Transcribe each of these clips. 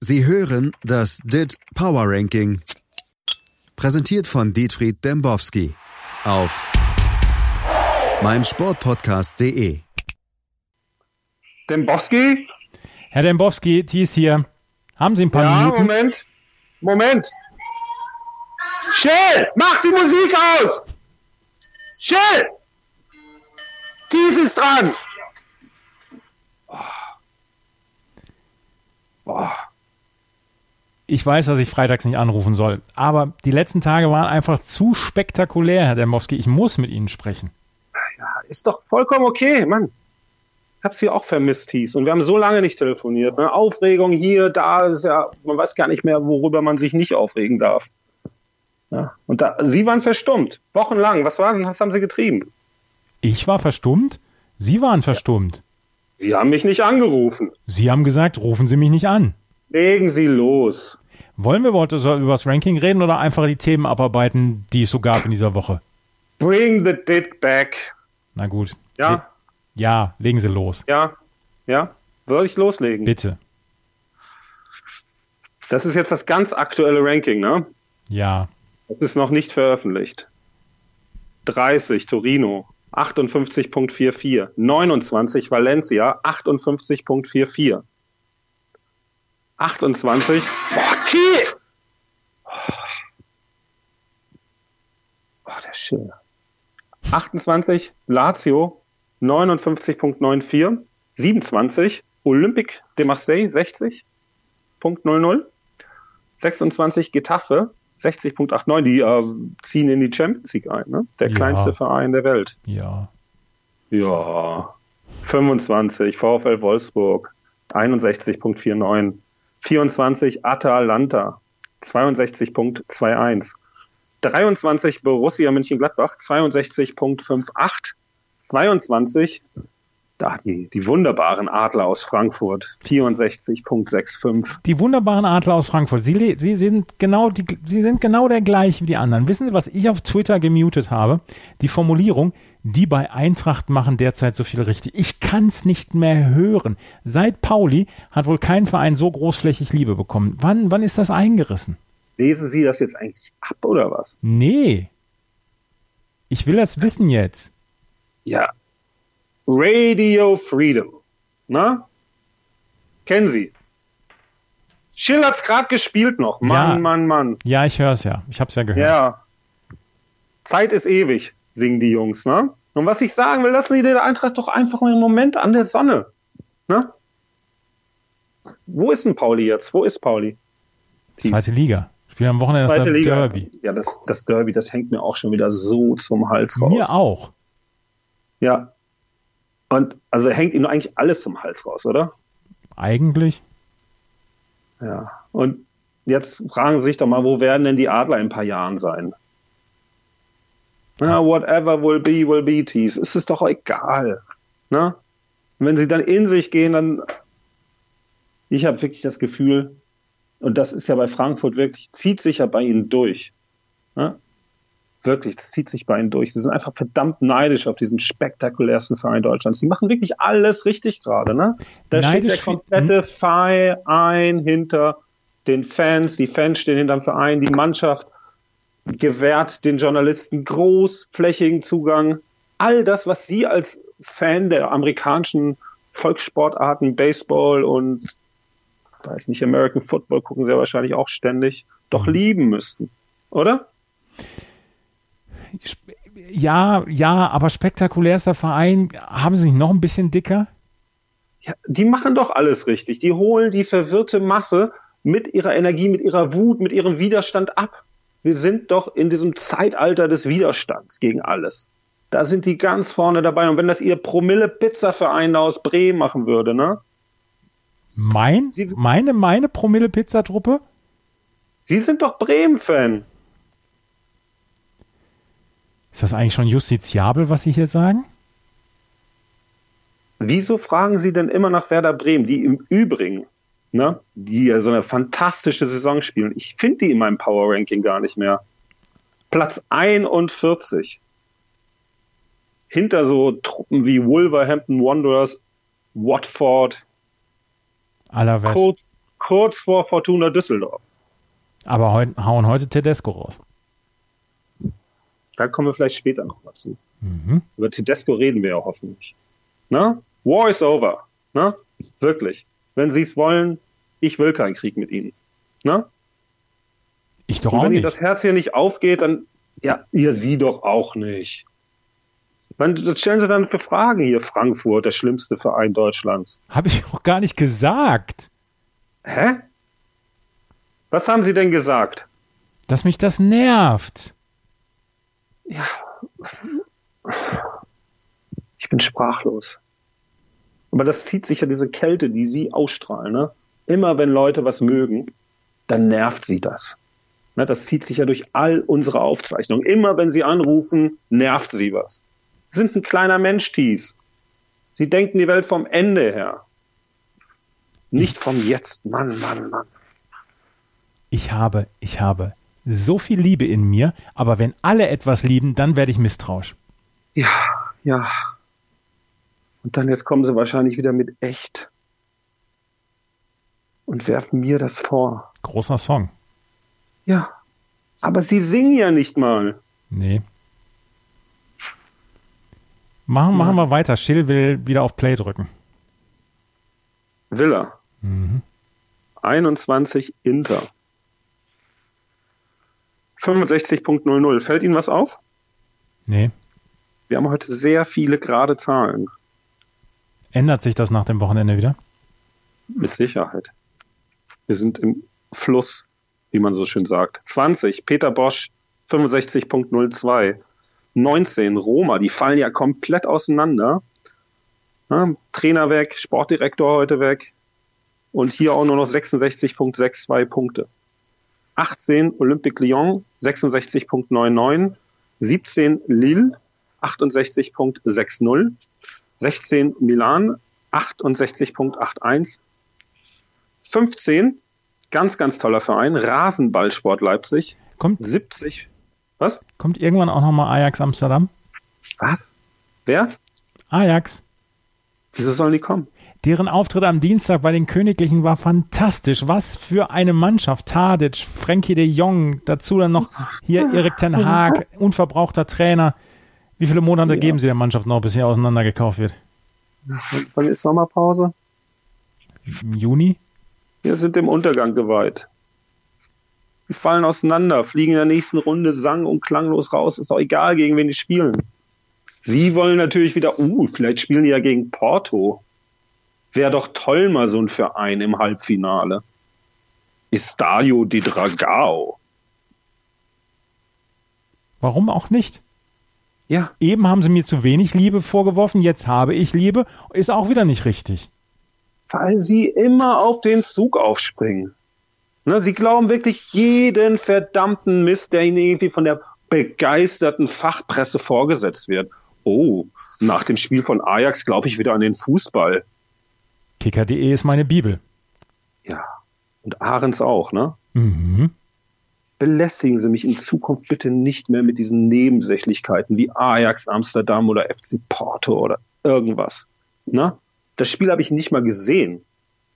Sie hören das DIT Power Ranking. Präsentiert von Dietfried Dembowski auf meinsportpodcast.de. Dembowski? Herr Dembowski, Thies hier. Haben Sie ein paar Ja, Minuten? Moment. Moment. Schill, mach die Musik aus! Schill! Thies ist dran! Ich weiß, dass ich freitags nicht anrufen soll, aber die letzten Tage waren einfach zu spektakulär, Herr Dembowski. Ich muss mit Ihnen sprechen. Ja, ist doch vollkommen okay, Mann. Ich hab sie auch vermisst, Thies. Und wir haben so lange nicht telefoniert. Ne? Aufregung hier, da, ist ja, man weiß gar nicht mehr, worüber man sich nicht aufregen darf. Ja. Und da, Sie waren verstummt. Wochenlang. Was war denn, was haben Sie getrieben? Ich war verstummt? Sie waren verstummt. Sie haben mich nicht angerufen. Sie haben gesagt, rufen Sie mich nicht an. Legen Sie los. Wollen wir heute über das Ranking reden oder einfach die Themen abarbeiten, die es so gab in dieser Woche? Bring the dick back. Na gut. Ja, Ja, legen Sie los. ja, ja. Soll ich loslegen? Bitte. Das ist jetzt das ganz aktuelle Ranking, ne? Ja. Das ist noch nicht veröffentlicht. 30 Torino, 58.44. 29 Valencia, 58.44. 28. Boah, T! Oh, der Schill. 28 Lazio, 59.94. 27 Olympique de Marseille, 60.00. 26 Getafe, 60.89. Die äh, ziehen in die Champions League ein, ne? Der Ja. kleinste Verein der Welt. Ja. Ja. 25 VfL Wolfsburg, 61.49. 24 Atalanta, 62.21. 23 Borussia Mönchengladbach, 62.58. 22 da die, die wunderbaren Adler aus Frankfurt, 64.65. Die wunderbaren Adler aus Frankfurt. Sie, sie, sind genau die, sie sind genau der gleiche wie die anderen. Wissen Sie, was ich auf Twitter gemutet habe? Die Formulierung, die bei Eintracht machen derzeit so viel richtig. Ich kann's nicht mehr hören. Seit Pauli hat wohl kein Verein so großflächig Liebe bekommen. Wann, wann ist das eingerissen? Lesen Sie das jetzt eigentlich ab oder was? Nee. Ich will das wissen jetzt. Ja. Radio Freedom. Na? Kennen Sie? Schill hat's gerade gespielt noch. Mann, Ja. Mann, Mann. Ja, ich höre es ja. Ich hab's ja gehört. Ja. Zeit ist ewig, singen die Jungs, ne? Und was ich sagen will, lassen die der Eintracht doch einfach mal einen Moment an der Sonne. Ne? Wo ist denn Pauli jetzt? Wo ist Pauli? Thies. Zweite Liga. Spielen am Wochenende Zweite das Liga. Derby. Ja, das, das Derby, das hängt mir auch schon wieder so zum Hals raus. Mir auch. Ja. Und also hängt ihm eigentlich alles zum Hals raus, oder? Eigentlich. Ja. Und jetzt fragen Sie sich doch mal, wo werden denn die Adler in ein paar Jahren sein? Na, whatever will be, will be, Tees. Es ist doch egal. Ne? Und wenn sie dann in sich gehen, dann. Ich habe wirklich das Gefühl, und das ist ja bei Frankfurt wirklich, zieht sich ja bei ihnen durch. Ne? Wirklich, das zieht sich bei ihnen durch. Sie sind einfach verdammt neidisch auf diesen spektakulärsten Verein Deutschlands. Sie machen wirklich alles richtig gerade. Ne? Da steht Neidisch der wie- komplette Verein hinter den Fans. Die Fans stehen hinterm Verein. Die Mannschaft gewährt den Journalisten großflächigen Zugang. All das, was Sie als Fan der amerikanischen Volkssportarten, Baseball und weiß nicht, American Football gucken Sie ja wahrscheinlich auch ständig, doch lieben müssten, oder? Ja, ja, aber spektakulärster Verein. Haben Sie nicht noch ein bisschen dicker? Ja, die machen doch alles richtig. Die holen die verwirrte Masse mit ihrer Energie, mit ihrer Wut, mit ihrem Widerstand ab. Wir sind doch in diesem Zeitalter des Widerstands gegen alles. Da sind die ganz vorne dabei. Und wenn das ihr Promille-Pizza-Verein aus Bremen machen würde, ne? Mein, Sie- meine, meine Promille-Pizzatruppe? Sie sind doch Bremen-Fan. Ist das eigentlich schon justiziabel, was Sie hier sagen? Wieso fragen Sie denn immer nach Werder Bremen, die im Übrigen, ne, die ja so eine fantastische Saison spielen? Ich finde die in meinem Power Ranking gar nicht mehr. Platz 41. Hinter so Truppen wie Wolverhampton Wanderers, Watford, Allerwest. Cold, kurz vor Fortuna Düsseldorf. Aber heu, hauen heute Tedesco raus. Da kommen wir vielleicht später noch mal zu. Mhm. Über Tedesco reden wir ja hoffentlich. Na? War is over. Na? Wirklich. Wenn Sie es wollen, ich will keinen Krieg mit Ihnen. Na? Ich doch Und auch wenn nicht. Ihnen das Herz hier nicht aufgeht, dann, ja, ihr Sie doch auch nicht. Wann, was stellen Sie dann für Fragen hier? Frankfurt, der schlimmste Verein Deutschlands. Habe ich auch gar nicht gesagt, Hä? Was haben Sie denn gesagt? dass mich das nervt. Ich bin sprachlos. Aber das zieht sich ja diese Kälte, die Sie ausstrahlen. Ne? Immer wenn Leute was mögen, dann nervt sie das. Ne? Das zieht sich ja durch all unsere Aufzeichnungen. Immer wenn Sie anrufen, nervt Sie was. Sie sind ein kleiner Mensch, Thies. Sie denken die Welt vom Ende her. Nicht vom Jetzt. Mann, Mann, Mann. Ich habe, ich habe so viel Liebe in mir, aber wenn alle etwas lieben, dann werde ich misstrauisch. Ja, ja. Und dann jetzt kommen sie wahrscheinlich wieder mit echt und werfen mir das vor. Großer Song. Ja, aber sie singen ja nicht mal. Nee. Machen, machen wir weiter. Schill will wieder auf Play drücken. Villa. 21 Inter. 65.00. Fällt Ihnen was auf? Nee. Wir haben heute sehr viele gerade Zahlen. Ändert sich das nach dem Wochenende wieder? Mit Sicherheit. Wir sind im Fluss, wie man so schön sagt. 20, Peter Bosch, 65.02. 19, Roma, die fallen ja komplett auseinander. Ja, Trainer weg, Sportdirektor heute weg. Und hier auch nur noch 66.62 Punkte. 18, Olympique Lyon, 66.99. 17, Lille, 68.60. 16, Milan, 68.81. 15, ganz, ganz toller Verein, Rasenballsport Leipzig, Kommt, 70. Was? kommt irgendwann auch nochmal Ajax Amsterdam? Was? Wer? Ajax. Wieso sollen die kommen? Deren Auftritt am Dienstag bei den Königlichen war fantastisch. Was für eine Mannschaft. Tadic, Frankie de Jong, dazu dann noch hier Erik ten Haag, unverbrauchter Trainer. Wie viele Monate Ja. geben Sie der Mannschaft noch, bis hier auseinandergekauft wird? Wann ist Sommerpause? Im Juni? Wir sind dem Untergang geweiht. Die fallen auseinander, fliegen in der nächsten Runde sang- und klanglos raus. Ist doch egal, gegen wen die spielen. Sie wollen natürlich wieder, uh, vielleicht spielen die ja gegen Porto. Wäre doch toll mal so ein Verein im Halbfinale. Estadio de Dragao. Warum auch nicht? Ja, Eben haben Sie mir zu wenig Liebe vorgeworfen, jetzt habe ich Liebe. Ist auch wieder nicht richtig. weil sie immer auf den Zug aufspringen. Ne, sie glauben wirklich jeden verdammten Mist, der ihnen irgendwie von der begeisterten Fachpresse vorgesetzt wird. Oh, nach dem Spiel von Ajax glaube ich wieder an den Fußball. Kicker.de ist meine Bibel. Ja, und Ahrens auch, ne? Mhm. Belästigen Sie mich in Zukunft bitte nicht mehr mit diesen Nebensächlichkeiten wie Ajax Amsterdam oder FC Porto oder irgendwas. Ne? Das Spiel habe ich nicht mal gesehen.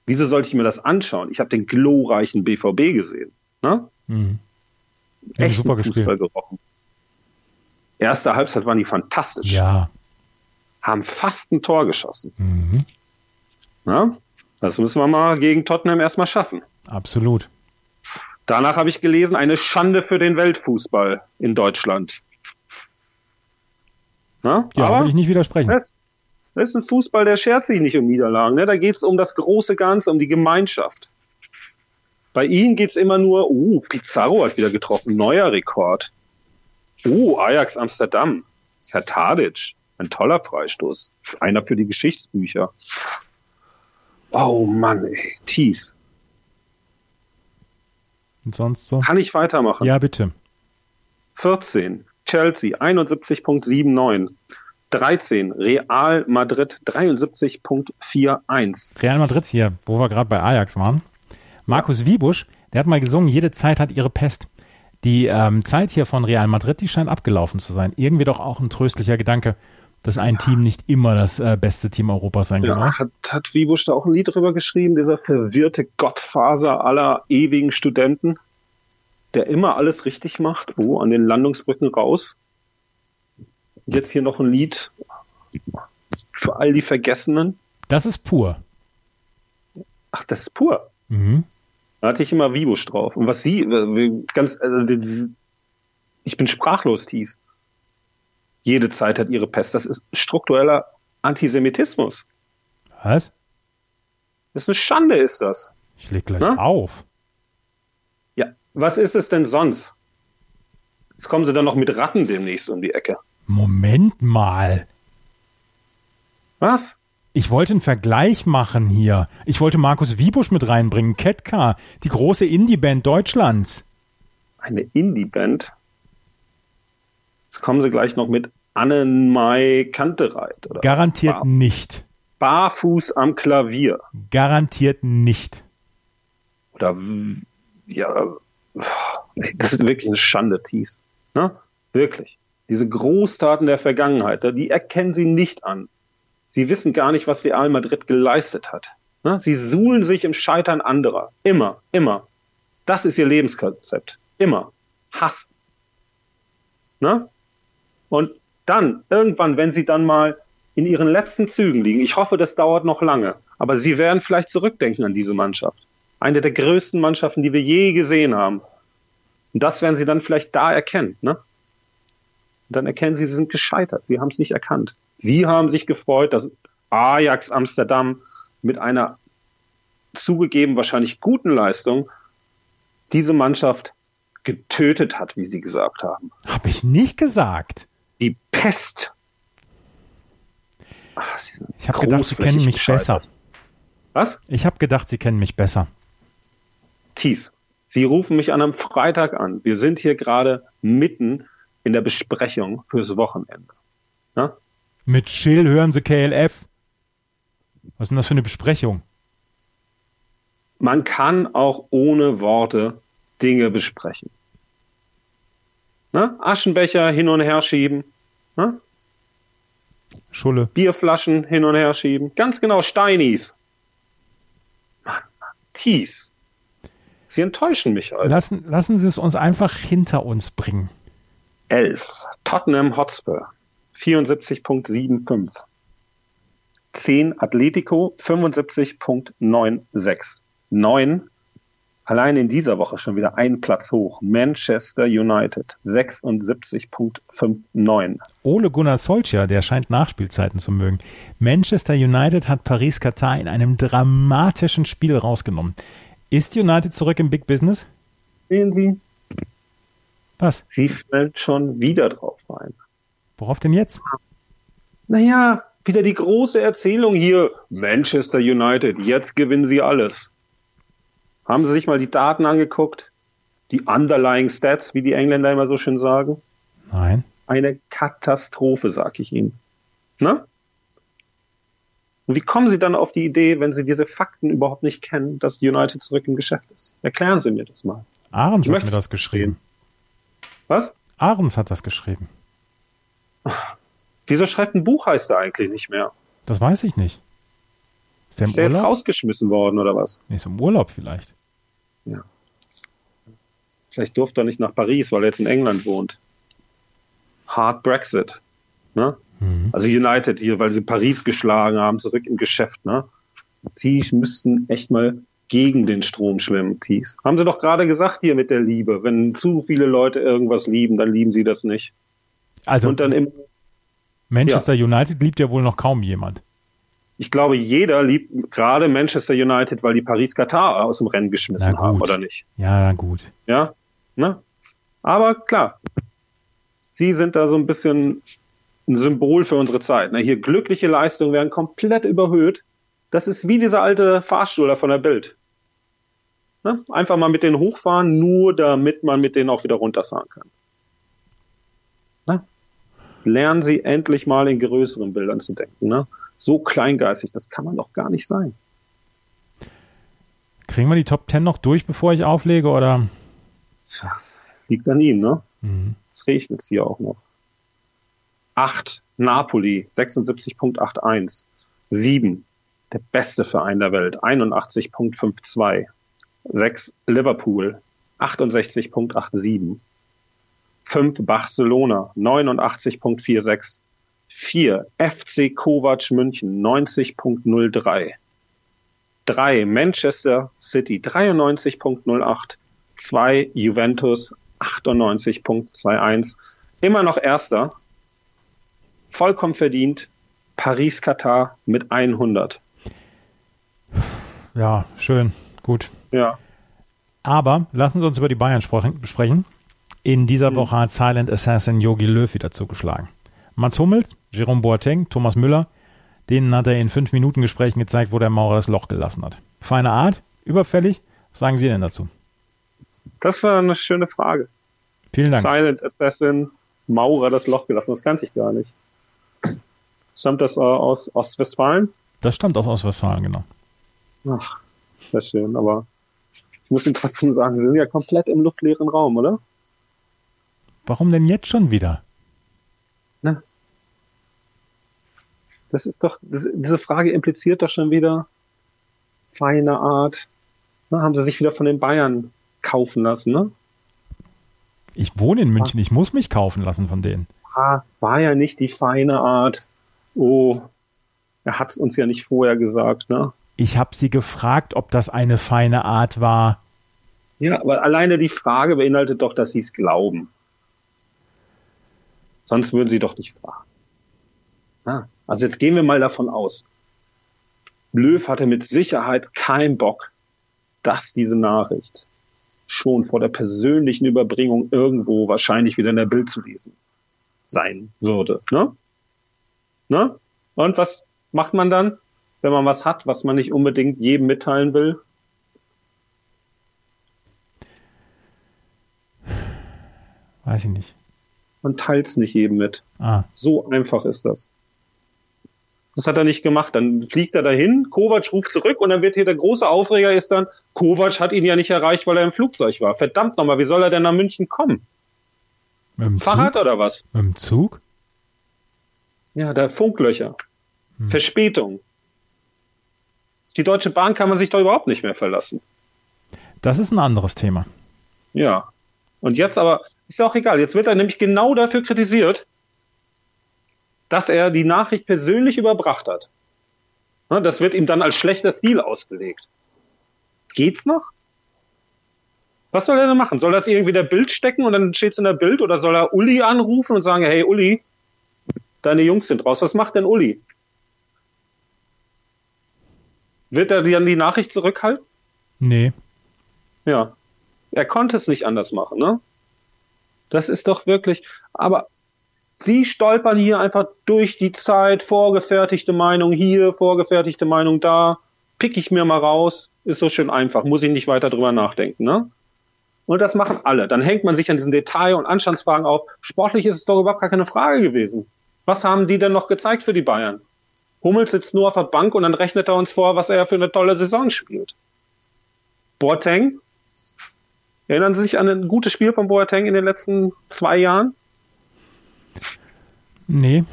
Wieso sollte ich mir das anschauen? Ich habe den glorreichen BVB gesehen. Ne? Mhm. Ja, Echten super gespielt. Fußball gerochen. Erste Halbzeit waren die fantastisch. Ja. Haben fast ein Tor geschossen. Mhm. Ne? Das müssen wir mal gegen Tottenham erstmal schaffen. Absolut. Danach habe ich gelesen, eine Schande für den Weltfußball in Deutschland. Na? Ja, Aber will ich nicht widersprechen. das, das ist ein Fußball, der schert sich nicht um Niederlagen. Ne? Da geht es um das große Ganze, um die Gemeinschaft. Bei ihnen geht es immer nur, uh, Pizarro hat wieder getroffen, neuer Rekord. Uh, Ajax Amsterdam, Herr Tadic, ein toller Freistoß. Einer für die Geschichtsbücher. Oh Mann, ey, Thies. Und sonst so? Kann ich weitermachen? Ja, bitte. 14, Chelsea 71.79. 13, Real Madrid 73.41. Real Madrid hier, wo wir gerade bei Ajax waren. Markus Wiebusch, der hat mal gesungen, jede Zeit hat ihre Pest. Die ähm, Zeit hier von Real Madrid, die scheint abgelaufen zu sein. Irgendwie doch auch ein tröstlicher Gedanke, dass ein Team nicht immer das äh, beste Team Europas sein kann. Ja, hat, hat Wiebusch da auch ein Lied drüber geschrieben, dieser verwirrte Gottfaser aller ewigen Studenten, der immer alles richtig macht, wo an den Landungsbrücken raus. Jetzt hier noch ein Lied für all die Vergessenen. Das ist pur. Ach, das ist pur. Mhm. Da hatte ich immer Wiebusch drauf. Und was sie, äh, ganz, also, ich bin sprachlos, Thies. Jede Zeit hat ihre Pest. Das ist struktureller Antisemitismus. Was? Das ist eine Schande, ist das. Ich leg gleich Na? auf. Ja, was ist es denn sonst? Jetzt kommen sie dann noch mit Ratten demnächst um die Ecke. Moment mal. Was? Ich wollte einen Vergleich machen hier. Ich wollte Markus Wiebusch mit reinbringen. Ketka, die große Indie-Band Deutschlands. Eine Indie-Band? Jetzt kommen sie gleich noch mit Annenmai Kantereit. Oder Garantiert was? nicht. Barfuß am Klavier. Garantiert nicht. Oder, ja, das ist wirklich eine Schande, Thies. Ne? Wirklich. Diese Großtaten der Vergangenheit, die erkennen sie nicht an. Sie wissen gar nicht, was Real Madrid geleistet hat. Ne? Sie suhlen sich im Scheitern anderer. Immer, immer. Das ist ihr Lebenskonzept. Immer. Hass. Ne? Und dann, irgendwann, wenn sie dann mal in ihren letzten Zügen liegen, ich hoffe, das dauert noch lange, aber sie werden vielleicht zurückdenken an diese Mannschaft. Eine der größten Mannschaften, die wir je gesehen haben. Und das werden sie dann vielleicht da erkennen. Ne? Und dann erkennen sie, sie sind gescheitert. Sie haben es nicht erkannt. Sie haben sich gefreut, dass Ajax Amsterdam mit einer zugegeben wahrscheinlich guten Leistung diese Mannschaft getötet hat, wie Sie gesagt haben. Habe ich nicht gesagt Pest. Ach, ich habe gedacht, Sie kennen mich besser. Was? Ich habe gedacht, Sie kennen mich besser. Thies, Sie rufen mich an einem Freitag an. Wir sind hier gerade mitten in der Besprechung fürs Wochenende. Ja? Mit Chill hören Sie KLF. Was ist denn das für eine Besprechung? Man kann auch ohne Worte Dinge besprechen. Ne? Aschenbecher hin und her schieben. Ne? Schulle. Bierflaschen hin und her schieben. Ganz genau, Steinis. Mann, Thies. Sie enttäuschen mich heute. Lassen, lassen Sie es uns einfach hinter uns bringen. 11. Tottenham Hotspur. 74.75. 10. Atletico. 75.96. 9. Allein in dieser Woche schon wieder einen Platz hoch. Manchester United 76.59. Ole Gunnar Solskjaer, der scheint Nachspielzeiten zu mögen. Manchester United hat Paris-Katar in einem dramatischen Spiel rausgenommen. Ist United zurück im Big Business? Sehen Sie. Was? Sie fällt schon wieder drauf rein. Worauf denn jetzt? Naja, wieder die große Erzählung hier. Manchester United, jetzt gewinnen sie alles. Haben Sie sich mal die Daten angeguckt? Die underlying Stats, wie die Engländer immer so schön sagen? Nein. Eine Katastrophe, sag ich Ihnen. Na? Und wie kommen Sie dann auf die Idee, wenn Sie diese Fakten überhaupt nicht kennen, dass United zurück im Geschäft ist? Erklären Sie mir das mal. Ahrens hat mir das geschrieben. Was? Ahrens hat das geschrieben. Wieso schreibt ein Buchheister eigentlich nicht mehr? Das weiß ich nicht. Ist der, ist der jetzt rausgeschmissen worden oder was? Ist im Urlaub vielleicht. Ja. Vielleicht durfte er nicht nach Paris, weil er jetzt in England wohnt. Hard Brexit. Ne? Mhm. Also United hier, weil sie Paris geschlagen haben, zurück im Geschäft. Ne? Sie müssten echt mal gegen den Strom schwimmen, Thies. Haben sie doch gerade gesagt hier mit der Liebe. Wenn zu viele Leute irgendwas lieben, dann lieben sie das nicht. Also Und dann im, Manchester ja. United liebt ja wohl noch kaum jemand ich glaube, jeder liebt gerade Manchester United, weil die Paris-Katar aus dem Rennen geschmissen haben, oder nicht? Ja, gut. Ja, ne? Aber klar, sie sind da so ein bisschen ein Symbol für unsere Zeit. Ne? Hier glückliche Leistungen werden komplett überhöht. Das ist wie dieser alte Fahrstuhl von der Bild. Ne? Einfach mal mit denen hochfahren, nur damit man mit denen auch wieder runterfahren kann. Ne? Lernen Sie endlich mal in größeren Bildern zu denken. Ne? So kleingeistig. Das kann man doch gar nicht sein. Kriegen wir die Top Ten noch durch, bevor ich auflege, oder? Tja, liegt an Ihnen, ne? Mhm. Es regnet hier auch noch. 8 Napoli 76.81. 7 der beste Verein der Welt 81.52. 6 Liverpool 68.87. 5 Barcelona 89.46. 4 FC Kovac München 90.03. 3 Manchester City 93.08. 2 Juventus 98.21. Immer noch erster. Vollkommen verdient. Paris Katar mit 100. Ja, schön, gut. Ja. Aber lassen Sie uns über die Bayern sprechen. In dieser mhm. Woche hat Silent Assassin Yogi Löw wieder zugeschlagen. Mats Hummels, Jerome Boateng, Thomas Müller, denen hat er in fünf Minuten Gesprächen gezeigt, wo der Maurer das Loch gelassen hat. Feine Art, überfällig. Was sagen Sie denn dazu? Das war eine schöne Frage. Vielen Dank. Silent Assassin, Maurer das Loch gelassen, das kann ich gar nicht. Stammt das aus Ostwestfalen? Das stammt aus Ostwestfalen, genau. Ach, sehr schön, aber ich muss Ihnen trotzdem sagen, wir sind ja komplett im luftleeren Raum, oder? Warum denn jetzt schon wieder? Na, das ist doch, das, diese Frage impliziert doch schon wieder feine Art. Na, haben sie sich wieder von den Bayern kaufen lassen, ne? Ich wohne in München, ich muss mich kaufen lassen von denen. Ah, war ja nicht die feine Art. Oh, er hat es uns ja nicht vorher gesagt, ne? Ich habe sie gefragt, ob das eine feine Art war. Ja, aber alleine die Frage beinhaltet doch, dass sie es glauben. Sonst würden sie doch nicht fragen. Ah, also jetzt gehen wir mal davon aus. Löw hatte mit Sicherheit keinen Bock, dass diese Nachricht schon vor der persönlichen Überbringung irgendwo wahrscheinlich wieder in der Bild zu lesen sein würde. Ne? Ne? Und was macht man dann, wenn man was hat, was man nicht unbedingt jedem mitteilen will? Weiß ich nicht. Man teilt es nicht jedem mit. Ah. So einfach ist das. Das hat er nicht gemacht. Dann fliegt er dahin, Kovac ruft zurück und dann wird hier der große Aufreger ist dann, Kovac hat ihn ja nicht erreicht, weil er im Flugzeug war. Verdammt nochmal, wie soll er denn nach München kommen? Mit dem Fahrrad Zug? oder was? Mit dem Zug? Ja, da Funklöcher. Hm. Verspätung. Die Deutsche Bahn kann man sich doch überhaupt nicht mehr verlassen. Das ist ein anderes Thema. Ja. Und jetzt aber, ist ja auch egal, jetzt wird er nämlich genau dafür kritisiert, dass er die Nachricht persönlich überbracht hat. Das wird ihm dann als schlechter Stil ausgelegt. Geht's noch? Was soll er denn machen? Soll das irgendwie der Bild stecken und dann steht's in der Bild oder soll er Uli anrufen und sagen, hey Uli, deine Jungs sind raus. Was macht denn Uli? Wird er dann die Nachricht zurückhalten? Nee. Ja. Er konnte es nicht anders machen, ne? Das ist doch wirklich, aber Sie stolpern hier einfach durch die Zeit, vorgefertigte Meinung hier, vorgefertigte Meinung da, pick ich mir mal raus, ist so schön einfach, muss ich nicht weiter drüber nachdenken, ne? Und das machen alle. Dann hängt man sich an diesen Detail- und Anstandsfragen auf. Sportlich ist es doch überhaupt gar keine Frage gewesen. Was haben die denn noch gezeigt für die Bayern? Hummels sitzt nur auf der Bank und dann rechnet er uns vor, was er für eine tolle Saison spielt. Boateng? Erinnern Sie sich an ein gutes Spiel von Boateng in den letzten zwei Jahren? Nee.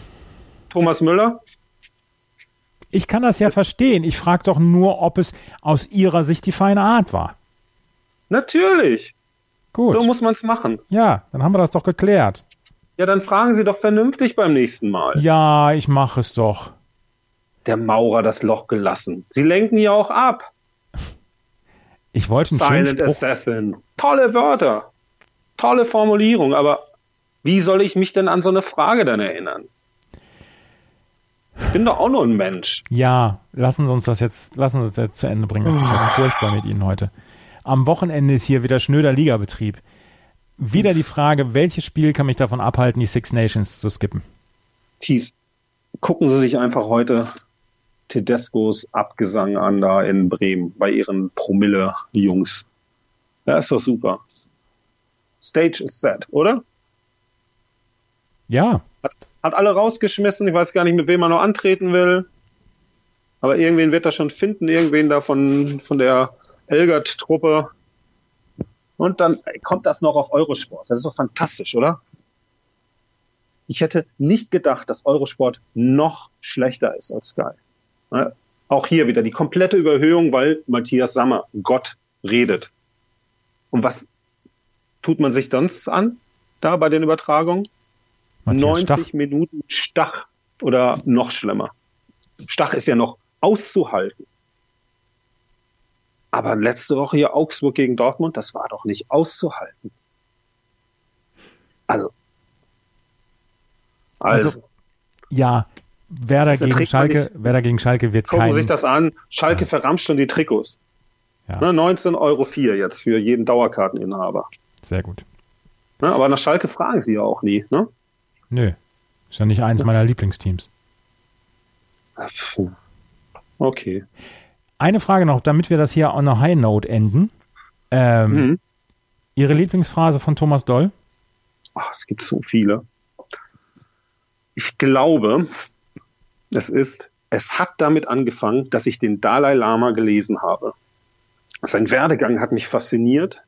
Thomas Müller? Ich kann das ja verstehen. Ich frage doch nur, ob es aus Ihrer Sicht die feine Art war. Natürlich. Gut. So muss man es machen. Ja, dann haben wir das doch geklärt. Ja, dann fragen Sie doch vernünftig beim nächsten Mal. Ja, ich mache es doch. Der Maurer das Loch gelassen. Sie lenken ja auch ab. Ich wollte einen Silent Assassin. Tolle Wörter. Tolle Formulierung, aber wie soll ich mich denn an so eine Frage dann erinnern? Ich bin doch auch nur ein Mensch. Ja, lassen Sie uns das jetzt, lassen Sie uns jetzt zu Ende bringen. Das ist ja furchtbar mit Ihnen heute. Am Wochenende ist hier wieder schnöder Ligabetrieb. Wieder die Frage, welches Spiel kann mich davon abhalten, die Six Nations zu skippen? Thies, gucken Sie sich einfach heute Tedescos Abgesang an da in Bremen bei Ihren Promille-Jungs. Ja, ist doch super. Stage is set, oder? Ja. Hat, hat alle rausgeschmissen. Ich weiß gar nicht, mit wem er noch antreten will. Aber irgendwen wird er schon finden, irgendwen da von, von der Elgert-Truppe. Und dann kommt das noch auf Eurosport. Das ist doch fantastisch, oder? Ich hätte nicht gedacht, dass Eurosport noch schlechter ist als Sky. Ja, auch hier wieder die komplette Überhöhung, weil Matthias Sammer, Gott, redet. Und was tut man sich sonst an da bei den Übertragungen? Matthias 90 Stach. Minuten Stach oder noch schlimmer. Stach ist ja noch auszuhalten. Aber letzte Woche hier Augsburg gegen Dortmund, das war doch nicht auszuhalten. Also. Also, Also, Ja, Werder Also gegen Schalke, Werder gegen Schalke wird gucken kein. Sie sich das an. Schalke verramscht schon die Trikots. Ja. Ne, 19 Euro vier jetzt für jeden Dauerkarteninhaber. Sehr gut. Ne, aber nach Schalke fragen sie ja auch nie. Ne? Nö. Ist ja nicht eins meiner Lieblingsteams. Okay. Eine Frage noch, damit wir das hier on a high note enden. Ähm, Mhm. Ihre Lieblingsphrase von Thomas Doll? Ach, es gibt so viele. Ich glaube, es ist, es hat damit angefangen, dass ich den Dalai Lama gelesen habe. Sein Werdegang hat mich fasziniert.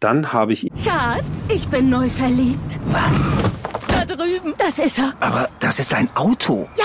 Dann habe ich Schatz, ich bin neu verliebt. Was? Da drüben. Das ist er. Aber das ist ein Auto. Ja,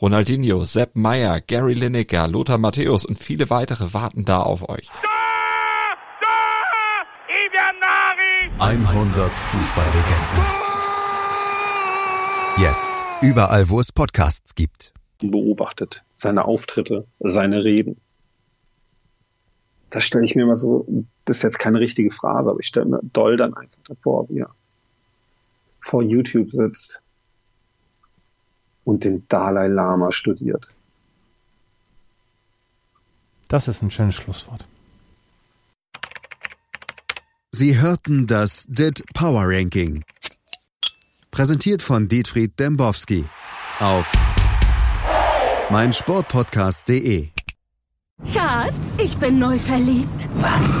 Ronaldinho, Sepp Meyer, Gary Lineker, Lothar Matthäus und viele weitere warten da auf euch. 100 Fußballlegenden. Jetzt überall, wo es Podcasts gibt. beobachtet, seine Auftritte, seine Reden. Da stelle ich mir mal so, das ist jetzt keine richtige Phrase, aber ich stelle mir Doll dann einfach davor, wie er vor YouTube sitzt und den Dalai Lama studiert. Das ist ein schönes Schlusswort. Sie hörten das DIT Power Ranking. Präsentiert von Dietfried Dembowski auf meinsportpodcast.de. Schatz, ich bin neu verliebt. Was?